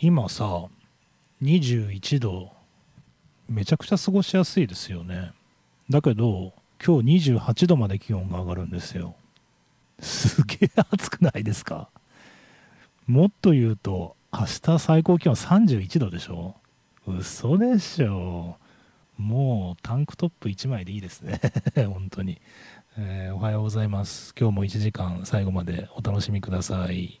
今さ21度めちゃくちゃ過ごしやすいですよね。だけど今日28度まで気温が上がるんですよ。すげえ暑くないですか？もっと言うと明日最高気温31度でしょ？嘘でしょ。もうタンクトップ1枚でいいですね。本当に、えー、おはようございます。今日も1時間最後までお楽しみください。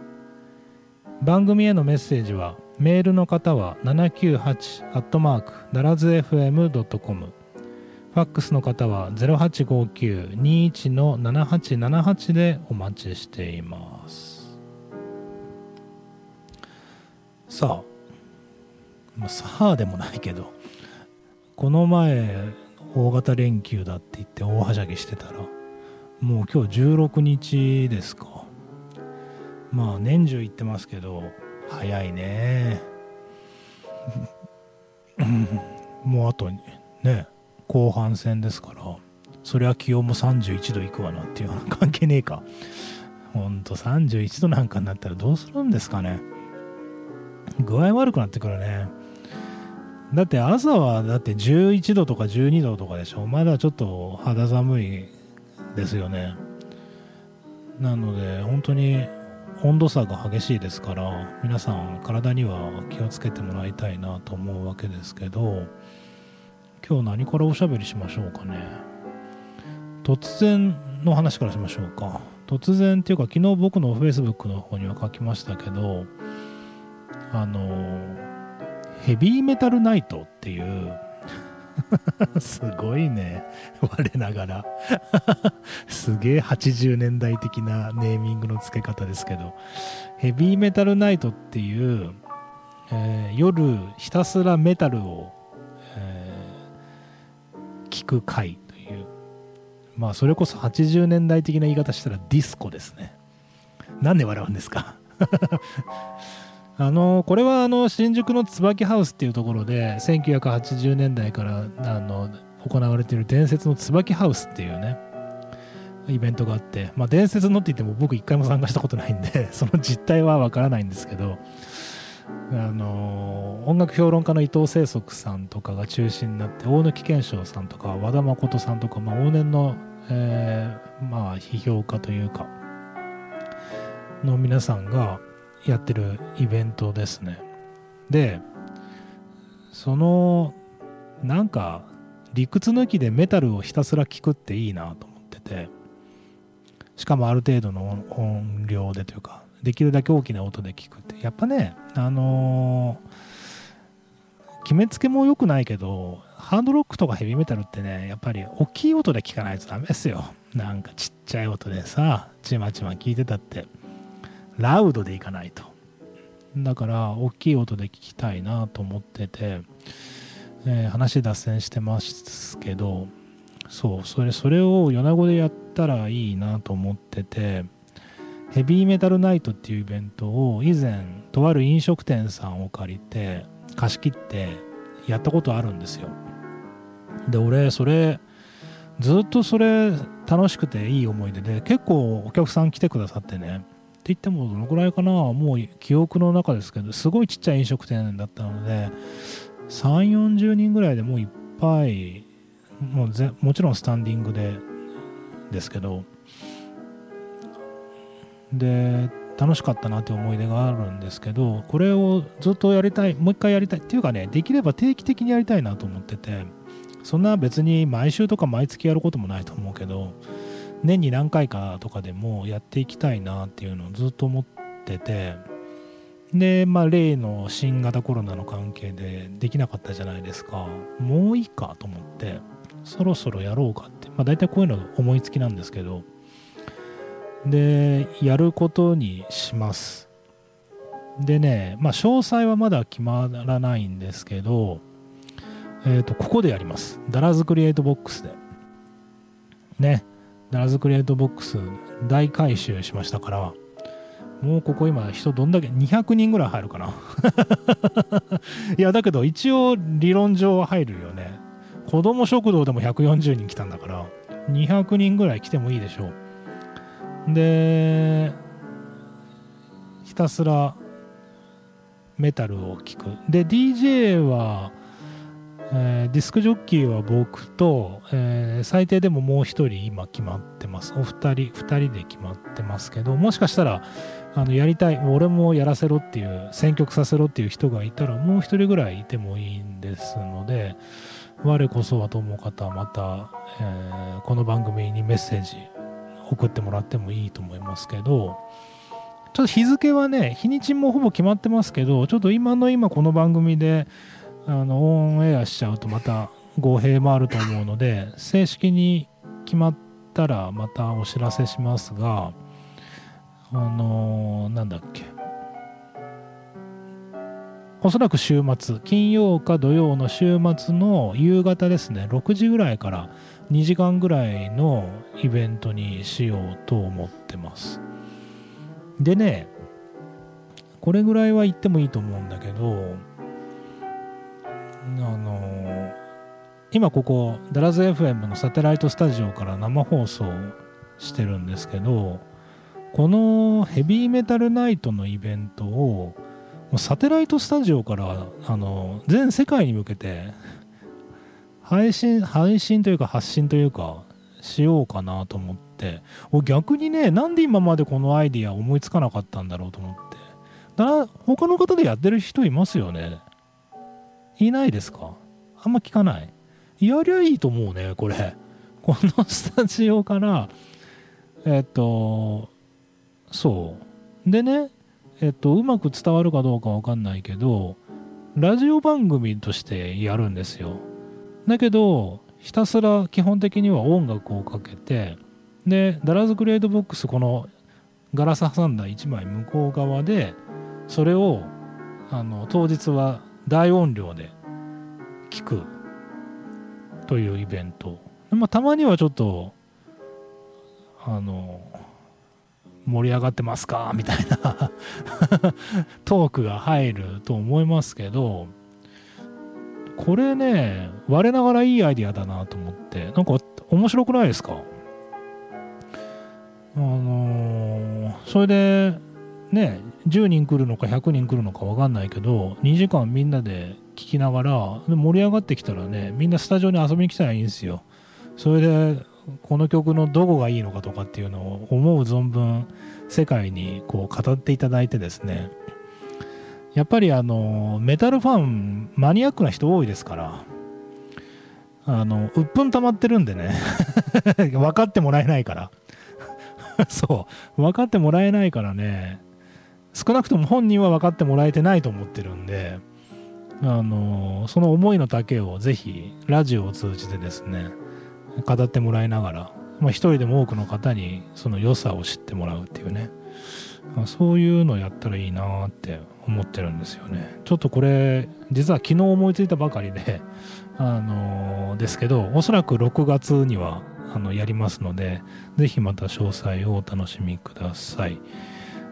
番組へのメッセージはメールの方は 798-darazfm.com ファックスの方は0859-21-7878でお待ちしています。さあ、まあ、さあでもないけどこの前大型連休だって言って大はしゃぎしてたらもう今日16日ですか。まあ年中行ってますけど早いね。もうあとね後半戦ですからそりゃ気温も31度いくわなっていう関係ねえか。ほんと31度なんかになったらどうするんですかね。具合悪くなってくるね。だって朝はだって11度とか12度とかでしょ。まだちょっと肌寒いですよね。なので本当に温度差が激しいですから皆さん体には気をつけてもらいたいなと思うわけですけど今日何からおしゃべりしましょうかね。突然の話からしましょうか。突然っていうか昨日僕の Facebook の方には書きましたけどあのヘビーメタルナイトっていう すごいね。我ながら すげえ80年代的なネーミングの付け方ですけど、ヘビーメタルナイトっていう、えー、夜ひたすらメタルを、えー、聞く回という、まあそれこそ80年代的な言い方したらディスコですね。なんで笑うんですか？あのこれはあの新宿の椿ハウスっていうところで1980年代からあの行われている伝説の椿ハウスっていうねイベントがあって、まあ、伝説のって言っても僕一回も参加したことないんで その実態はわからないんですけどあの音楽評論家の伊藤清則さんとかが中心になって大貫健章さんとか和田誠さんとか、まあ、往年の、えー、まあ批評家というかの皆さんがやってるイベントですね。で、その、なんか、理屈抜きでメタルをひたすら聴くっていいなと思ってて、しかもある程度の音量でというか、できるだけ大きな音で聴くって、やっぱね、あのー、決めつけも良くないけど、ハードロックとかヘビーメタルってね、やっぱり大きい音で聴かないとダメですよ。なんかちっちゃい音でさ、ちまちま聴いてたって。ラウドでいかないと。だから大きい音で聞きたいなと思ってて、えー、話脱線してますけどそうそれそれを米子でやったらいいなと思っててヘビーメタルナイトっていうイベントを以前とある飲食店さんを借りて貸し切ってやったことあるんですよで俺それずっとそれ楽しくていい思い出で結構お客さん来てくださってね言ってもどのくらいかな。もう記憶の中ですけどすごいちっちゃい飲食店だったので3 4 0人ぐらいでもういっぱいもうぜもちろんスタンディングでですけどで楽しかったなって思い出があるんですけどこれをずっとやりたいもう一回やりたいっていうかねできれば定期的にやりたいなと思っててそんな別に毎週とか毎月やることもないと思うけど年に何回かとかでもやっていきたいなっていうのをずっと思っててでまあ例の新型コロナの関係でできなかったじゃないですか。もういいかと思ってそろそろやろうかって。まあ大体こういうの思いつきなんですけど。でやることにします。でねまあ詳細はまだ決まらないんですけどえっ、ー、とここでやります。ダラズクリエイトボックスで。ね。ダラズクリエイトボックス大改修しましたからもうここ今人どんだけ200人ぐらい入るかな。いやだけど一応理論上は入るよね。子供食堂でも140人来たんだから200人ぐらい来てもいいでしょう。でひたすらメタルを聴く。で DJ はえー、ディスクジョッキーは僕と、えー、最低でももう1人今決まってます。お二人、2人で決まってますけど、もしかしたら、あの、やりたい、俺もやらせろっていう、選曲させろっていう人がいたら、もう1人ぐらいいてもいいんですので、我こそはと思う方はまた、えー、この番組にメッセージ送ってもらってもいいと思いますけど、ちょっと日付はね、日にちもほぼ決まってますけど、ちょっと今の今この番組で、あのオンエアしちゃうとまた語弊もあると思うので正式に決まったらまたお知らせしますがあのー、なんだっけ。おそらく週末金曜か土曜の週末の夕方ですね。6時ぐらいから2時間ぐらいのイベントにしようと思ってます。でねこれぐらいは言ってもいいと思うんだけどあの今ここダラズ FM のサテライトスタジオから生放送してるんですけどこのヘビーメタルナイトのイベントをサテライトスタジオからあの全世界に向けて配信配信というか発信というかしようかなと思って逆にねなんで今までこのアイディア思いつかなかったんだろうと思って。だ他の方でやってる人いますよね。いないですか？あんま聞かないやりゃいいと思うね、これ。このスタジオから、えっと、そう。でね、えっと、うまく伝わるかどうかわかんないけど、ラジオ番組としてやるんですよ。だけど、ひたすら基本的には音楽をかけて、で、ダラズクリエイトボックス、このガラス挟んだ1枚向こう側で、それを、あの、当日は大音量で聞くというイベント、まあ、たまにはちょっとあの盛り上がってますか？みたいな。トークが入ると思いますけどこれね我ながらいいアイディアだなと思って。なんか面白くないですか？あのー、それでね10人来るのか100人来るのか分かんないけど2時間みんなで聞きながら盛り上がってきたらねみんなスタジオに遊びに来たらいいんですよ。それでこの曲のどこがいいのかとかっていうのを思う存分世界にこう語っていただいてですね。やっぱりあのメタルファンマニアックな人多いですからあの鬱憤溜まってるんでね。分かってもらえないから。そう。分かってもらえないからね。少なくとも本人は分かってもらえてないと思ってるんで、あのその思いの丈をぜひラジオを通じてですね語ってもらいながら、まあ、一人でも多くの方にその良さを知ってもらうっていうね、そういうのやったらいいなって思ってるんですよねちょっとこれ実は昨日思いついたばかりで あのですけどおそらく6月にはあのやりますのでぜひまた詳細をお楽しみください。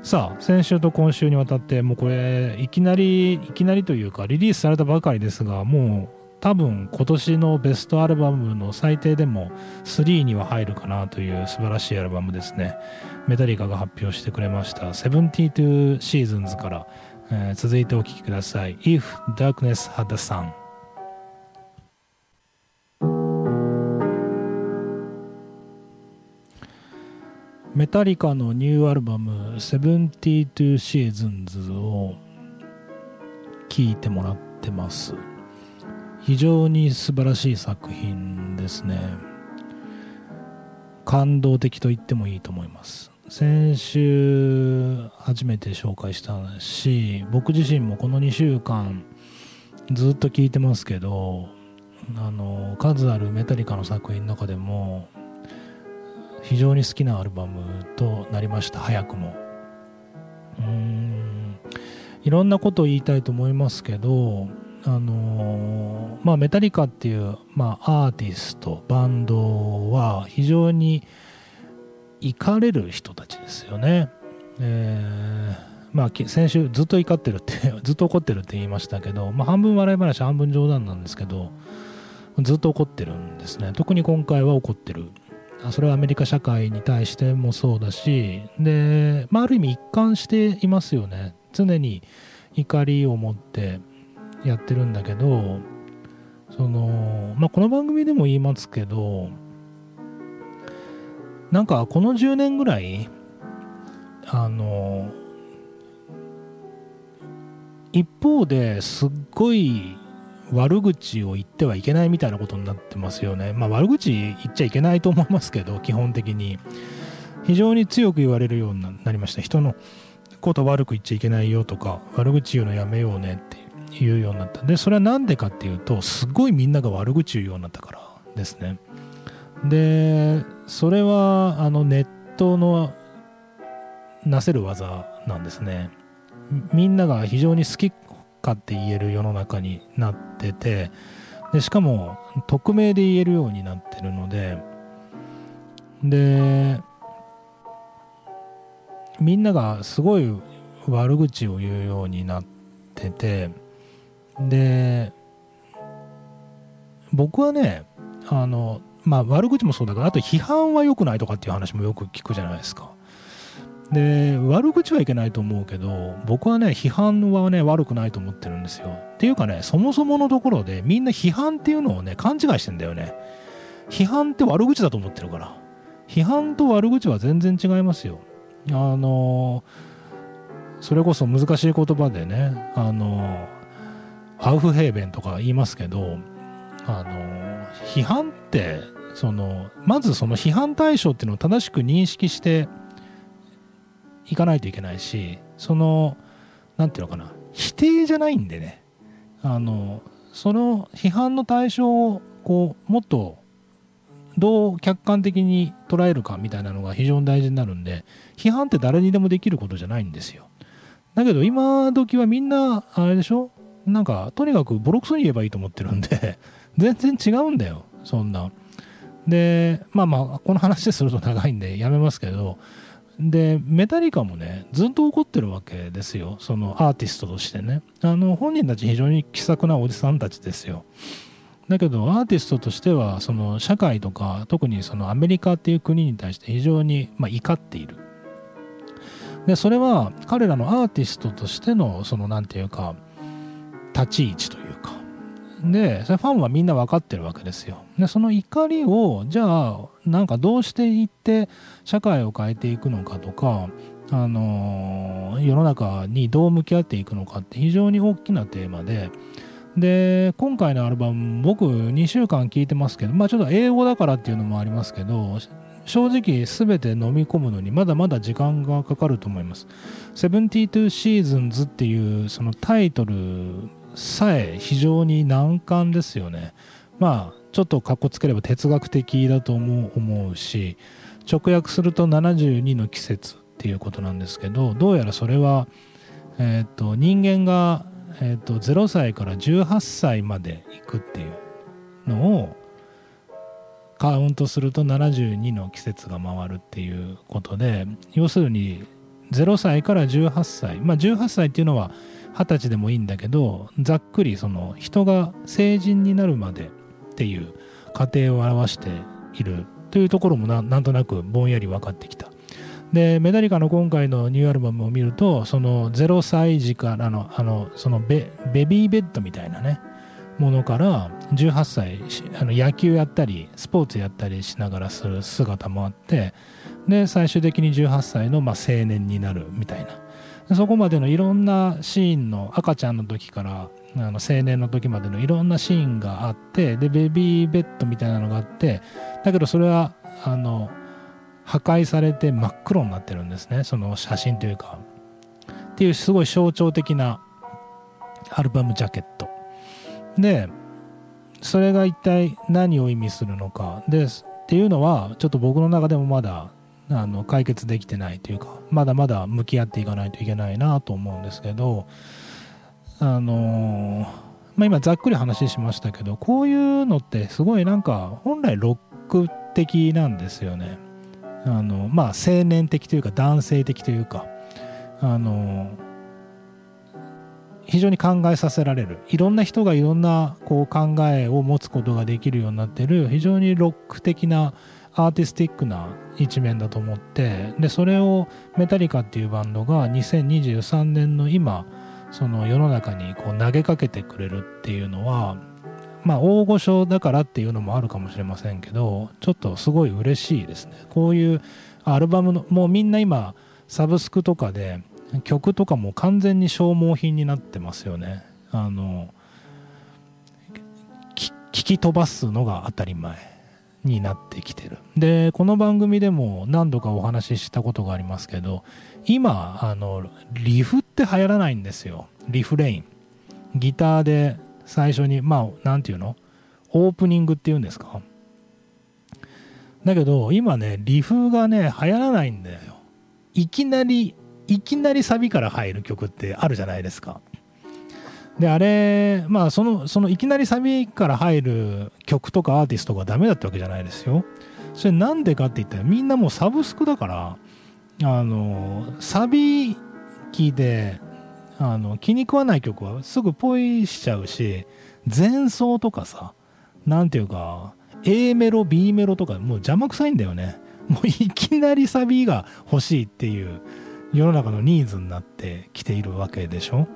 さあ先週と今週にわたってもうこれいきなりいきなりというかリリースされたばかりですがもう多分今年のベストアルバムの最低でも3には入るかなという素晴らしいアルバムですね。メタリカが発表してくれました。72 Seasons から、えー、続いてお聴きください。If Darkness Had a Sun メタリカのニューアルバム「72 Seasons」を聴いてもらってます。非常に素晴らしい作品ですね。感動的と言ってもいいと思います。先週初めて紹介したし僕自身もこの2週間ずっと聴いてますけどあの数あるメタリカの作品の中でも非常に好きなアルバムとなりました。早くも。うん。いろんなことを言いたいと思いますけどあのまあメタリカっていう、まあ、アーティストバンドは非常に怒れる人たちですよね、えーまあ、先週ずっと怒ってるって ずっと怒ってるって言いましたけど、まあ、半分笑い話半分冗談なんですけどずっと怒ってるんですね。特に今回は怒ってる。それはアメリカ社会に対してもそうだしで、まあ、ある意味一貫していますよね。常に怒りを持ってやってるんだけどその、まあ、この番組でも言いますけどなんかこの10年ぐらいあの一方ですっごい悪口を言ってはいけないみたいなことになってますよね。まあ悪口言っちゃいけないと思いますけど、基本的に。非常に強く言われるようになりました。人のこと悪く言っちゃいけないよとか、悪口言うのやめようねっていうようになった。で、それは何でかっていうと、すごいみんなが悪口言うようになったからですね。で、それはあのネットのなせる技なんですね。みんなが非常に好きかって言える世の中になっててでしかも匿名で言えるようになってるのででみんながすごい悪口を言うようになっててで僕はねあのまあ悪口もそうだけどあと批判は良くないとかっていう話もよく聞くじゃないですか。で悪口はいけないと思うけど僕はね批判はね悪くないと思ってるんですよ。っていうかねそもそものところでみんな批判っていうのをね勘違いしてんだよね。批判って悪口だと思ってるから。批判と悪口は全然違いますよ。あのそれこそ難しい言葉でねあのアウフヘーベンとか言いますけどあの批判ってそのまずその批判対象っていうのを正しく認識していかないといけないしその何て言うのかな否定じゃないんでね。あのその批判の対象をこうもっとどう客観的に捉えるかみたいなのが非常に大事になるんで批判って誰にでもできることじゃないんですよ。だけど今時はみんなあれでしょ？なんかとにかくボロクソに言えばいいと思ってるんで 全然違うんだよそんな。でまあまあこの話ですると長いんでやめますけどでメタリカもねずっと怒ってるわけですよ。そのアーティストとしてね。あの本人たち非常に気さくなおじさんたちですよ。だけどアーティストとしてはその社会とか特にそのアメリカっていう国に対して非常に、まあ、怒っている。でそれは彼らのアーティストとしてのその何て言うか立ち位置というでそれファンはみんな分かってるわけですよでその怒りをじゃあなんかどうしていって社会を変えていくのかとかあの世の中にどう向き合っていくのかって非常に大きなテーマでで今回のアルバム僕2週間聴いてますけどまあちょっと英語だからっていうのもありますけど正直全て飲み込むのにまだまだ時間がかかると思います。72 Seasons っていうそのタイトルさえ非常に難関ですよね。まあちょっとかっこつければ哲学的だと思うし直訳すると72の季節っていうことなんですけどどうやらそれは、えーと、人間が、えーと、と0歳から18歳まで行くっていうのをカウントすると72の季節が回るっていうことで要するに0歳から18歳まあ18歳っていうのは二十歳でもいいんだけどざっくりその人が成人になるまでっていう過程を表しているというところもなんとなくぼんやり分かってきた。でメダリカの今回のニューアルバムを見るとその0歳児からのあのそのベベビーベッドみたいなねものから18歳あの野球やったりスポーツやったりしながらする姿もあってで最終的に18歳のまあ青年になるみたいなそこまでのいろんなシーンの赤ちゃんの時からあの青年の時までのいろんなシーンがあってでベビーベッドみたいなのがあってだけどそれはあの破壊されて真っ黒になってるんですね。その写真というか。っていうすごい象徴的なアルバムジャケット。でそれが一体何を意味するのか。でっていうのはちょっと僕の中でもまだあの解決できてないというかまだまだ向き合っていかないといけないなと思うんですけどあのまあ、今ざっくり話しましたけどこういうのってすごいなんか本来ロック的なんですよね。あのまあ青年的というか男性的というかあの非常に考えさせられる。いろんな人がいろんなこう考えを持つことができるようになってる非常にロック的なアーティスティックな一面だと思ってでそれをメタリカっていうバンドが2023年の今その世の中にこう投げかけてくれるっていうのはまあ大御所だからっていうのもあるかもしれませんけどちょっとすごい嬉しいですね。こういうアルバムのもうみんな今サブスクとかで曲とかも完全に消耗品になってますよね。あの聞き飛ばすのが当たり前。になってきてる。でこの番組でも何度かお話ししたことがありますけど今あのリフって流行らないんですよ。リフレイン。ギターで最初にまあ何て言うの？オープニングっていうんですか？だけど今ねリフがね流行らないんだよ。いきなりいきなりサビから入る曲ってあるじゃないですか。であれまあそのそのいきなりサビから入る曲とかアーティストがダメだったわけじゃないですよ。それなんでかって言ったらみんなもうサブスクだからあのサビ機であの気に食わない曲はすぐポイしちゃうし前奏とかさ何ていうか A メロ B メロとかもう邪魔くさいんだよねもういきなりサビが欲しいっていう世の中のニーズになってきているわけでしょ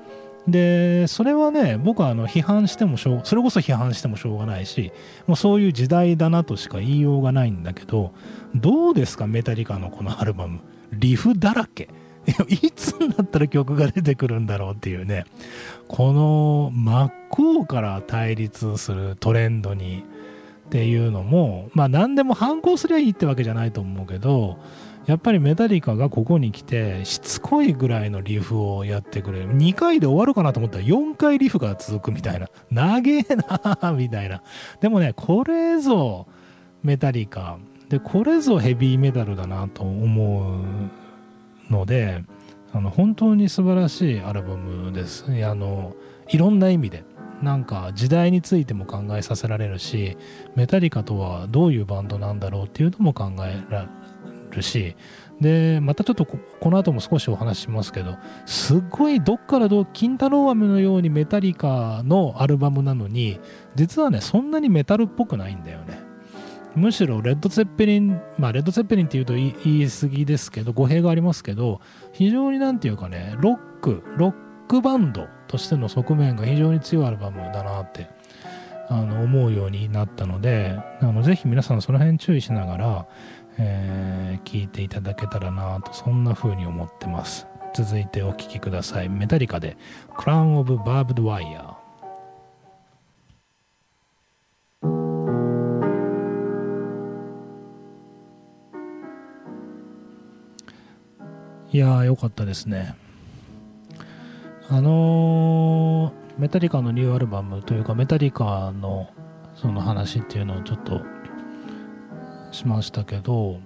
でそれはね僕はあの批判してもしょうそれこそ批判してもしょうがないしもうそういう時代だなとしか言いようがないんだけどどうですかメタリカのこのアルバム。リフだらけ。いつになったら曲が出てくるんだろうっていうね。この真っ向から対立するトレンドにっていうのもまあ何でも反抗すりゃいいってわけじゃないと思うけどやっぱりメタリカがここに来てしつこいぐらいのリフをやってくれる。2回で終わるかなと思ったら4回リフが続くみたいな。長えなみたいな。でもねこれぞメタリカ。でこれぞヘビーメタルだなと思うのであの本当に素晴らしいアルバムです。あのいろんな意味で。なんか時代についても考えさせられるしメタリカとはどういうバンドなんだろうっていうのも考えられるるしでまたちょっとこの後も少しお話しますけどすっごいどっからどう金太郎飴のようにメタリカのアルバムなのに実はねそんなにメタルっぽくないんだよね。むしろレッド・ゼッペリンまあレッド・ゼッペリンっていうと言い過ぎですけど語弊がありますけど非常になんていうかねロックロックバンドとしての側面が非常に強いアルバムだなってあの思うようになったのであのぜひ皆さんその辺注意しながらえー、聞いていただけたらなとそんな風に思ってます。続いてお聴きください。メタリカで「クラウン・オブ・バーブド・ワイヤー」いやーよかったですね。あのー、メタリカのニューアルバムというかメタリカのその話っていうのをちょっとしましたけど、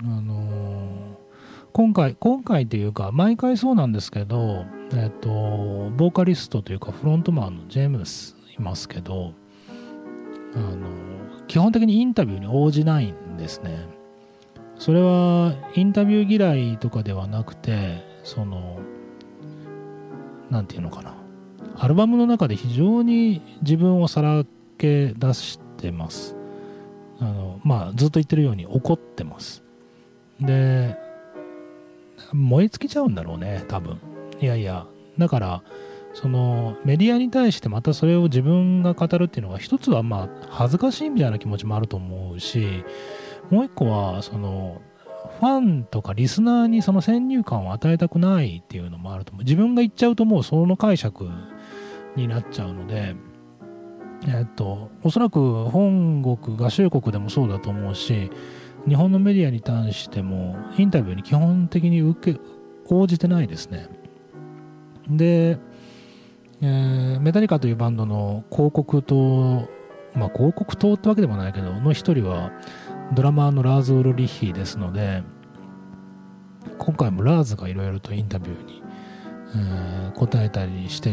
あのー、今回、今回というか、毎回そうなんですけど、えっ、と、ボーカリストというか、フロントマンのジェームスいますけど、あの、基本的にインタビューに応じないんですね。それは、インタビュー嫌いとかではなくて、その、なんていうのかな。アルバムの中で非常に自分をさらけ出してます。あのまあずっと言ってるように怒ってます。で燃え尽きちゃうんだろうね多分。いやいやだからそのメディアに対してまたそれを自分が語るっていうのは一つはまあ恥ずかしいみたいな気持ちもあると思うしもう一個はそのファンとかリスナーにその先入観を与えたくないっていうのもあると思う。自分が言っちゃうともうその解釈になっちゃうのでえっと、おそらく本国、合衆国でもそうだと思うし、日本のメディアに対しても、インタビューに基本的に受け、応じてないですね。で、えー、メタリカというバンドの広告とまあ広告塔ってわけでもないけどの一人はドラマーのラーズ・ウルリッヒですので今回もラーズがいろいろとインタビューに、えー、答えたりして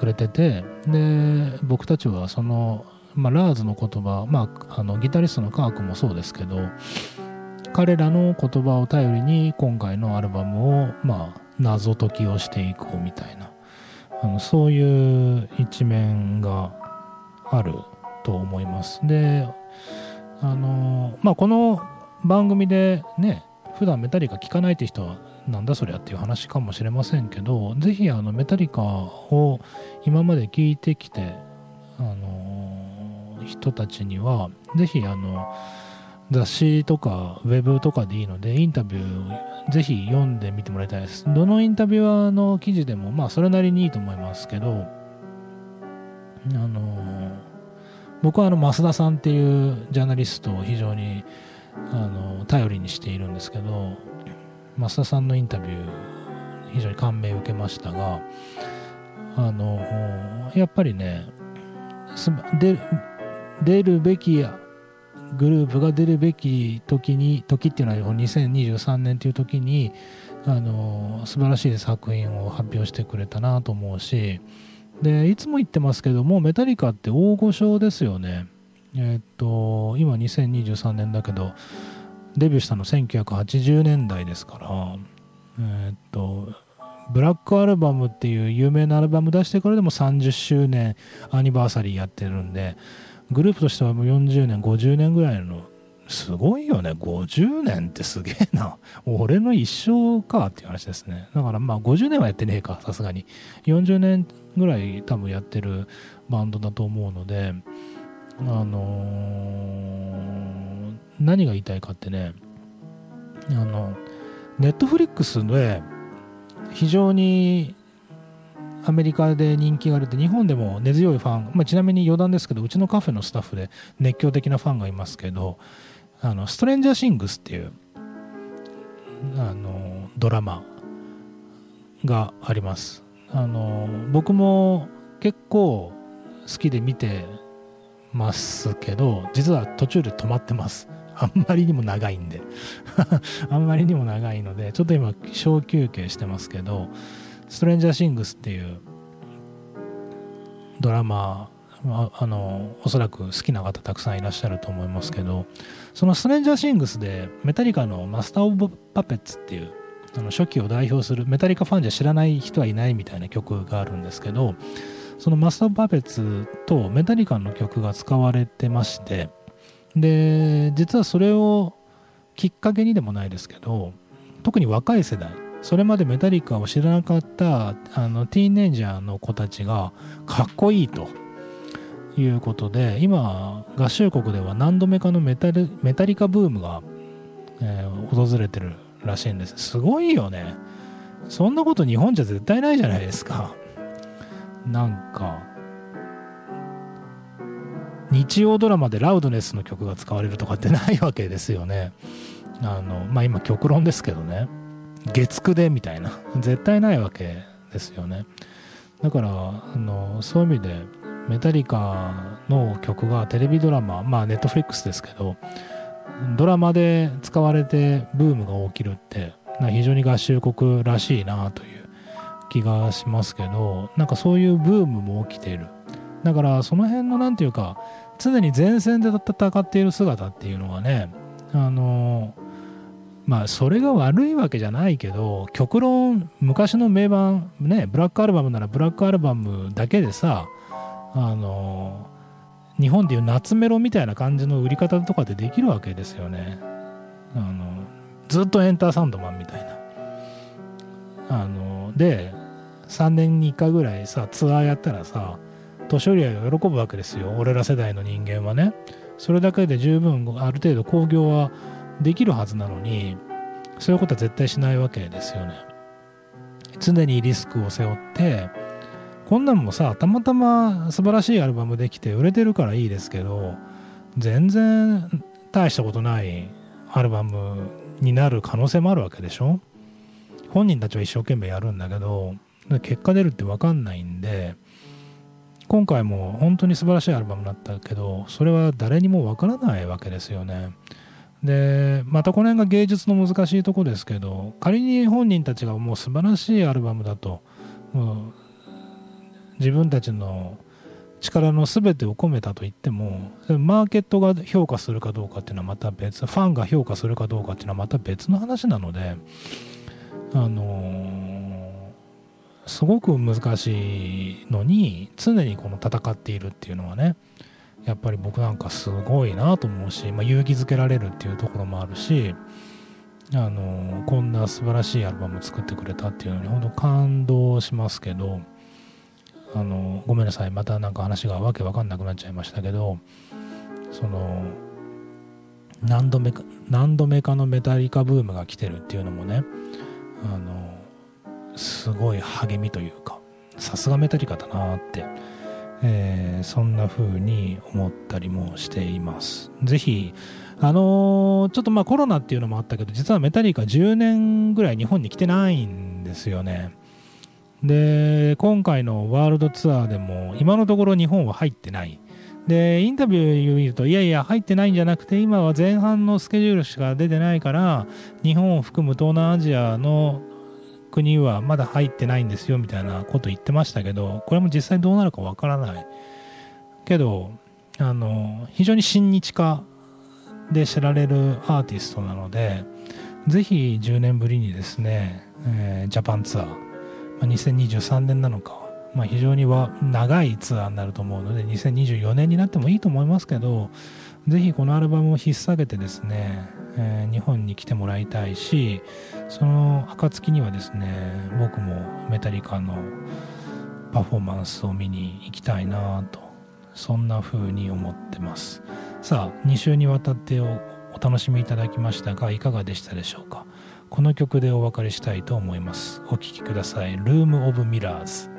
くれててで僕たちはその、まあ、ラーズの言葉、まあ、あのギタリストのカークもそうですけど彼らの言葉を頼りに今回のアルバムを、まあ、謎解きをしていこうみたいなあのそういう一面があると思います。であのまあこの番組でね普段メタリカ聴かないって人はなんだそりゃっていう話かもしれませんけど是非あのメタリカを今まで聞いてきてあの人たちには是非あの雑誌とかウェブとかでいいのでインタビューをぜひ読んでみてもらいたいです。どのインタビュアーの記事でもまあそれなりにいいと思いますけどあの僕はあの増田さんっていうジャーナリストを非常にあの頼りにしているんですけど増田さんのインタビュー非常に感銘を受けましたがあのやっぱりね出るべきグループが出るべき時に時っていうのは2023年という時にあの素晴らしい作品を発表してくれたなと思うしでいつも言ってますけどもメタリカって大御所ですよね。えっと今2023年だけどデビューしたの1980年代ですからえっとブラックアルバムっていう有名なアルバム出してからでも30周年アニバーサリーやってるんでグループとしてはもう40年50年ぐらいのすごいよね。50年ってすげえな。俺の一生かっていう話ですね。だからまあ50年はやってねえかさすがに。40年ぐらい多分やってるバンドだと思うのであのー、何が言いたいかってねあのネットフリックスで非常にアメリカで人気があるって日本でも根強いファン、まあ、ちなみに余談ですけどうちのカフェのスタッフで熱狂的なファンがいますけどあのストレンジャーシングスっていうあのドラマがあります。あの僕も結構好きで見てますけど実は途中で止まってます。あんまりにも長いんで。あんまりにも長いのでちょっと今小休憩してますけどストレンジャーシングスっていうドラマああのおそらく好きな方たくさんいらっしゃると思いますけどそのストレンジャーシングスでメタリカのマスター・オブ・パペッツっていうあの初期を代表するメタリカファンじゃ知らない人はいないみたいな曲があるんですけどそのマスター・オブ・パペッツとメタリカの曲が使われてましてで実はそれをきっかけにでもないですけど特に若い世代それまでメタリカを知らなかったあのティーンエイジャーの子たちがかっこいいということで今合衆国では何度目かのメタルメタリカブームが、えー、訪れてるらしいんです。すごいよね。そんなこと日本じゃ絶対ないじゃないですか。なんか日曜ドラマでラウドネスの曲が使われるとかってないわけですよね。あのまあ今極論ですけどね。月9でみたいな。絶対ないわけですよね。だからあのそういう意味でメタリカの曲がテレビドラマまあネットフリックスですけどドラマで使われてブームが起きるって非常に合衆国らしいなという気がしますけどなんかそういうブームも起きている。だからその辺の何て言うか常に前線で戦っている姿っていうのがねあのまあそれが悪いわけじゃないけど極論昔の名盤ねブラックアルバムならブラックアルバムだけでさあの日本でいう夏メロみたいな感じの売り方とかでできるわけですよね。あのずっとエンターサンドマンみたいな。あので3年に1回ぐらいさツアーやったらさ年寄りは喜ぶわけですよ。俺ら世代の人間はね。それだけで十分ある程度興行はできるはずなのにそういうことは絶対しないわけですよね。常にリスクを背負ってこんなんもさたまたま素晴らしいアルバムできて売れてるからいいですけど全然大したことないアルバムになる可能性もあるわけでしょ。本人たちは一生懸命やるんだけど結果出るって分かんないんで今回も本当に素晴らしいアルバムだったけどそれは誰にもわからないわけですよね。でまたこの辺が芸術の難しいとこですけど仮に本人たちがもう素晴らしいアルバムだともう自分たちの力の全てを込めたと言ってもマーケットが評価するかどうかっていうのはまた別ファンが評価するかどうかっていうのはまた別の話なのであのー、すごく難しいのに常にこの戦っているっていうのはねやっぱり僕なんかすごいなと思うし、まあ、勇気づけられるっていうところもあるしあの、こんな素晴らしいアルバム作ってくれたっていうのに本当感動しますけどあのごめんなさいまたなんか話がわけわかんなくなっちゃいましたけどその何度目か何度目かのメタリカブームが来てるっていうのもねあのすごい励みというかさすがメタリカだなって、えー、そんな風に思ったりもしています。ぜひあのー、ちょっとまあコロナっていうのもあったけど実はメタリカ10年ぐらい日本に来てないんですよね。で今回のワールドツアーでも今のところ日本は入ってない。でインタビューを見るといやいや入ってないんじゃなくて今は前半のスケジュールしか出てないから日本を含む東南アジアの国はまだ入ってないんですよみたいなこと言ってましたけどこれも実際どうなるかわからないけどあの非常に親日家で知られるアーティストなのでぜひ10年ぶりにですね、えー、ジャパンツアーまあ、2023年なのか、まあ、非常には長いツアーになると思うので2024年になってもいいと思いますけどぜひこのアルバムを引っ提げてですね、えー、日本に来てもらいたいしその暁にはですね僕もメタリカのパフォーマンスを見に行きたいなとそんな風に思ってます。さあ2週にわたってお楽しみいただきましたがいかがでしたでしょうか？この曲でお別れしたいと思います。お聴きください「ルーム・オブ・ミラーズ」